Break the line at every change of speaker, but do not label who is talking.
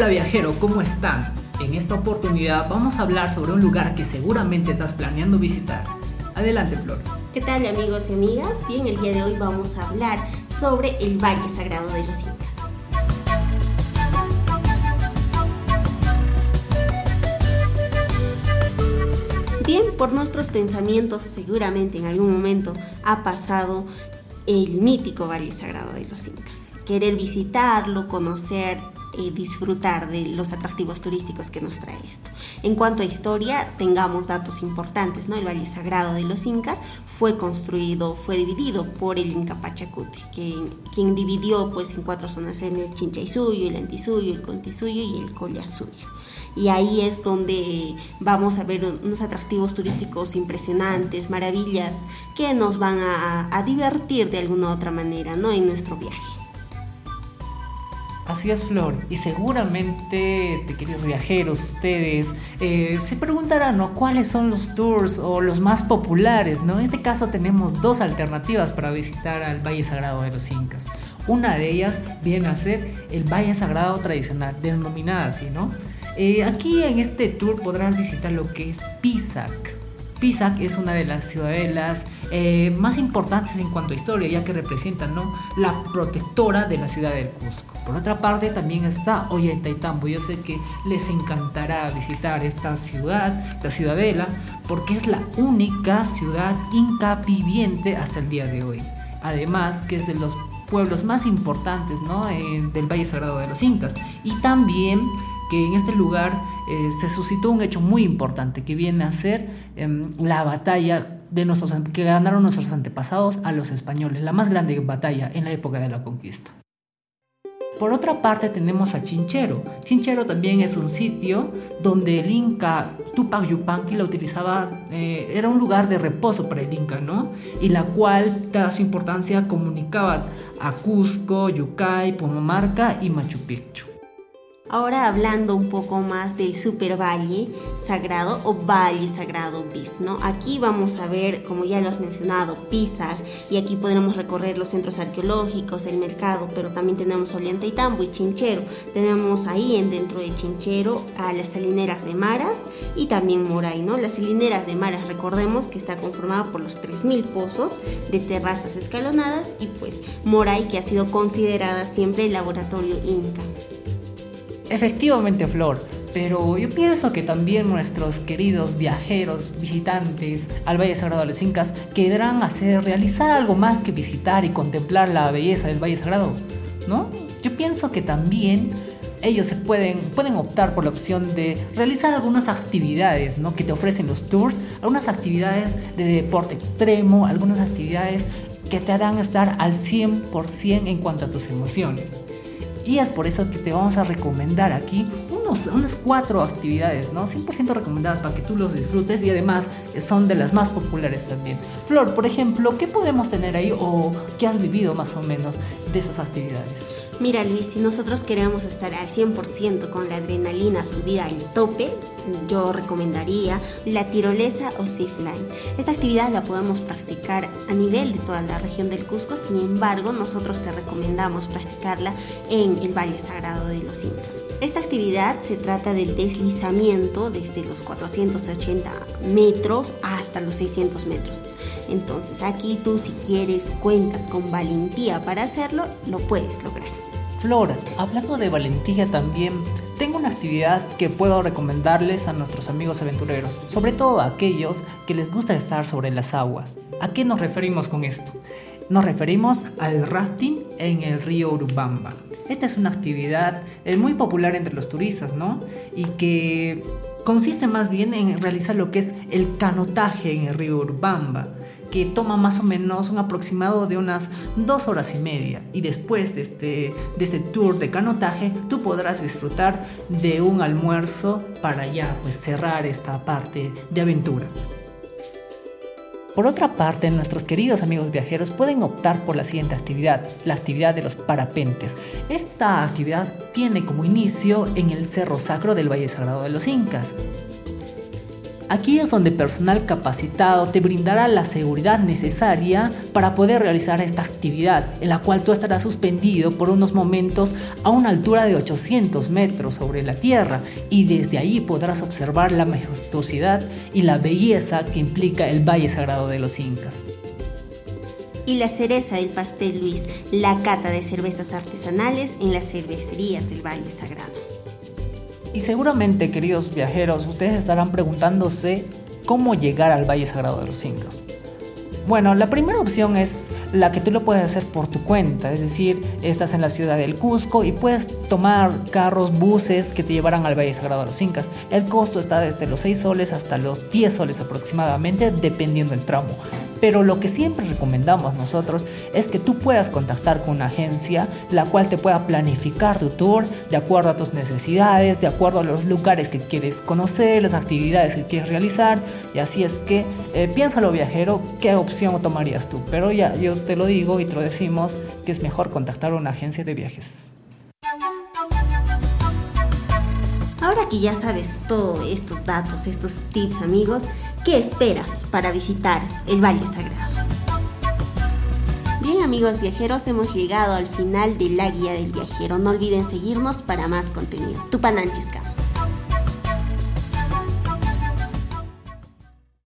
Hola viajero, ¿cómo están? En esta oportunidad vamos a hablar sobre un lugar que seguramente estás planeando visitar. Adelante Flor.
¿Qué tal amigos y amigas? Bien, el día de hoy vamos a hablar sobre el Valle Sagrado de los Incas. Bien, por nuestros pensamientos seguramente en algún momento ha pasado el mítico Valle Sagrado de los Incas. Querer visitarlo, conocer y disfrutar de los atractivos turísticos que nos trae esto. En cuanto a historia, tengamos datos importantes, ¿no? El Valle Sagrado de los Incas fue construido, fue dividido por el Inca Pachacuti, quien, dividió pues en cuatro zonas, en el Chinchaysuyo, el Antisuyo, el Contisuyo y el Collasuyo. Y ahí es donde vamos a ver unos atractivos turísticos impresionantes, maravillas, que nos van a, a divertir de alguna u otra manera, ¿no? En nuestro viaje.
Así es, Flor. Y seguramente, queridos viajeros, ustedes eh, se preguntarán, ¿no? ¿Cuáles son los tours o los más populares, ¿no? En este caso tenemos dos alternativas para visitar al Valle Sagrado de los Incas. Una de ellas viene a ser el Valle Sagrado tradicional, denominada así, ¿no? Eh, aquí en este tour podrás visitar lo que es Pisac. Pisac es una de las ciudadelas eh, más importantes en cuanto a historia, ya que representa ¿no? la protectora de la ciudad del Cusco. Por otra parte, también está Ollantaytambo. Yo sé que les encantará visitar esta ciudad, esta ciudadela, porque es la única ciudad inca viviente hasta el día de hoy. Además, que es de los pueblos más importantes ¿no? del Valle Sagrado de los Incas. Y también que en este lugar eh, se suscitó un hecho muy importante que viene a ser em, la batalla de nuestros, que ganaron nuestros antepasados a los españoles, la más grande batalla en la época de la conquista. Por otra parte tenemos a Chinchero. Chinchero también es un sitio donde el Inca Tupac Yupanqui la utilizaba, eh, era un lugar de reposo para el Inca, ¿no? Y la cual, dada su importancia, comunicaba a Cusco, Yucay, Pumamarca y Machu Picchu.
Ahora hablando un poco más del Super Valle Sagrado o Valle Sagrado Bif, ¿no? Aquí vamos a ver, como ya lo has mencionado, Pisa y aquí podremos recorrer los centros arqueológicos, el mercado, pero también tenemos Tambo y Chinchero. Tenemos ahí en dentro de Chinchero a las salineras de Maras y también Moray, ¿no? Las salineras de Maras, recordemos que está conformada por los 3000 pozos de terrazas escalonadas y pues Moray que ha sido considerada siempre el laboratorio Inca.
Efectivamente, Flor, pero yo pienso que también nuestros queridos viajeros, visitantes al Valle Sagrado de los Incas, querrán hacer, realizar algo más que visitar y contemplar la belleza del Valle Sagrado, ¿no? Yo pienso que también ellos se pueden, pueden optar por la opción de realizar algunas actividades ¿no? que te ofrecen los tours, algunas actividades de deporte extremo, algunas actividades que te harán estar al 100% en cuanto a tus emociones. Y es por eso que te vamos a recomendar aquí unos, unas cuatro actividades, ¿no? 100% recomendadas para que tú los disfrutes y además son de las más populares también. Flor, por ejemplo, ¿qué podemos tener ahí o qué has vivido más o menos de esas actividades?
Mira Luis, si nosotros queremos estar al 100% con la adrenalina subida al tope, yo recomendaría la tirolesa o zipline. Esta actividad la podemos practicar a nivel de toda la región del Cusco, sin embargo nosotros te recomendamos practicarla en el Valle Sagrado de los Incas. Esta actividad se trata del deslizamiento desde los 480 metros hasta los 600 metros. Entonces aquí tú si quieres cuentas con valentía para hacerlo, lo puedes lograr.
Flora, hablando de valentía también, tengo una actividad que puedo recomendarles a nuestros amigos aventureros, sobre todo a aquellos que les gusta estar sobre las aguas. ¿A qué nos referimos con esto? Nos referimos al rafting en el río Urubamba. Esta es una actividad eh, muy popular entre los turistas, ¿no? Y que consiste más bien en realizar lo que es el canotaje en el río Urubamba que toma más o menos un aproximado de unas dos horas y media. Y después de este, de este tour de canotaje, tú podrás disfrutar de un almuerzo para ya pues cerrar esta parte de aventura. Por otra parte, nuestros queridos amigos viajeros pueden optar por la siguiente actividad, la actividad de los parapentes. Esta actividad tiene como inicio en el Cerro Sacro del Valle Sagrado de los Incas. Aquí es donde personal capacitado te brindará la seguridad necesaria para poder realizar esta actividad, en la cual tú estarás suspendido por unos momentos a una altura de 800 metros sobre la tierra y desde ahí podrás observar la majestuosidad y la belleza que implica el Valle Sagrado de los Incas.
Y la cereza del pastel Luis, la cata de cervezas artesanales en las cervecerías del Valle Sagrado.
Y seguramente, queridos viajeros, ustedes estarán preguntándose cómo llegar al Valle Sagrado de los Incas. Bueno, la primera opción es la que tú lo puedes hacer por tu cuenta, es decir, estás en la ciudad del Cusco y puedes tomar carros, buses que te llevarán al Valle Sagrado de los Incas. El costo está desde los 6 soles hasta los 10 soles aproximadamente, dependiendo del tramo. Pero lo que siempre recomendamos nosotros es que tú puedas contactar con una agencia la cual te pueda planificar tu tour de acuerdo a tus necesidades, de acuerdo a los lugares que quieres conocer, las actividades que quieres realizar. Y así es que eh, piénsalo viajero, ¿qué opción tomarías tú? Pero ya yo te lo digo y te lo decimos que es mejor contactar a una agencia de viajes.
Ahora que ya sabes todos estos datos, estos tips amigos, ¿qué esperas para visitar el Valle Sagrado? Bien amigos viajeros, hemos llegado al final de la guía del viajero. No olviden seguirnos para más contenido. Tupananchisca.